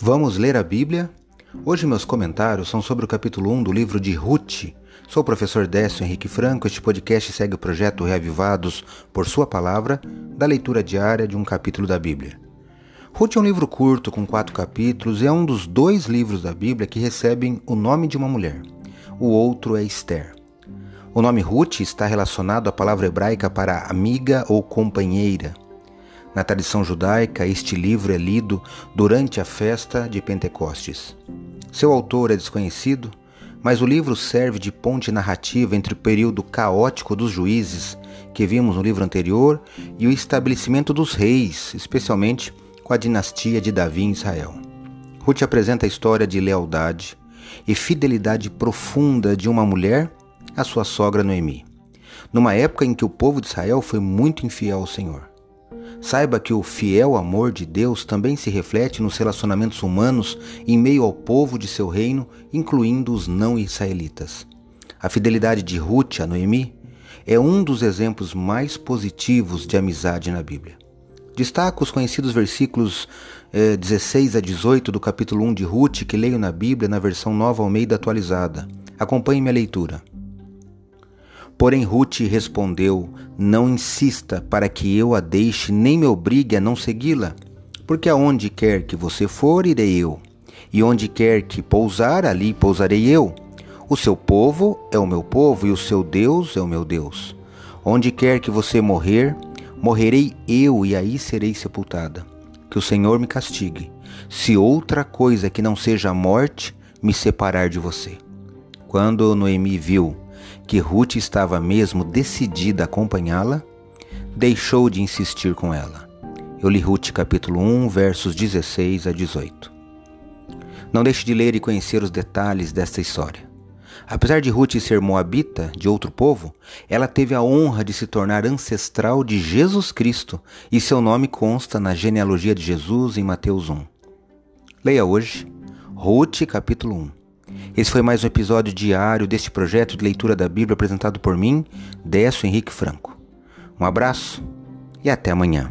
Vamos ler a Bíblia? Hoje meus comentários são sobre o capítulo 1 do livro de Ruth. Sou o professor Décio Henrique Franco. Este podcast segue o projeto Reavivados por Sua Palavra, da leitura diária de um capítulo da Bíblia. Ruth é um livro curto, com quatro capítulos, e é um dos dois livros da Bíblia que recebem o nome de uma mulher. O outro é Esther. O nome Ruth está relacionado à palavra hebraica para amiga ou companheira. Na tradição judaica, este livro é lido durante a festa de Pentecostes. Seu autor é desconhecido, mas o livro serve de ponte narrativa entre o período caótico dos juízes, que vimos no livro anterior, e o estabelecimento dos reis, especialmente com a dinastia de Davi em Israel. Ruth apresenta a história de lealdade e fidelidade profunda de uma mulher à sua sogra Noemi, numa época em que o povo de Israel foi muito infiel ao Senhor. Saiba que o fiel amor de Deus também se reflete nos relacionamentos humanos em meio ao povo de seu reino, incluindo os não-israelitas. A fidelidade de Ruth a Noemi é um dos exemplos mais positivos de amizade na Bíblia. Destaco os conhecidos versículos eh, 16 a 18 do capítulo 1 de Ruth, que leio na Bíblia na versão nova Almeida atualizada. Acompanhe minha leitura. Porém, Ruth respondeu: Não insista para que eu a deixe, nem me obrigue a não segui-la, porque aonde quer que você for, irei eu, e onde quer que pousar, ali pousarei eu. O seu povo é o meu povo, e o seu Deus é o meu Deus. Onde quer que você morrer, morrerei eu, e aí serei sepultada. Que o Senhor me castigue, se outra coisa que não seja a morte me separar de você. Quando Noemi viu que Ruth estava mesmo decidida a acompanhá-la, deixou de insistir com ela. Eu li Ruth capítulo 1, versos 16 a 18. Não deixe de ler e conhecer os detalhes desta história. Apesar de Ruth ser moabita, de outro povo, ela teve a honra de se tornar ancestral de Jesus Cristo e seu nome consta na genealogia de Jesus em Mateus 1. Leia hoje Ruth capítulo 1. Esse foi mais um episódio diário deste projeto de leitura da Bíblia apresentado por mim, Décio Henrique Franco. Um abraço e até amanhã.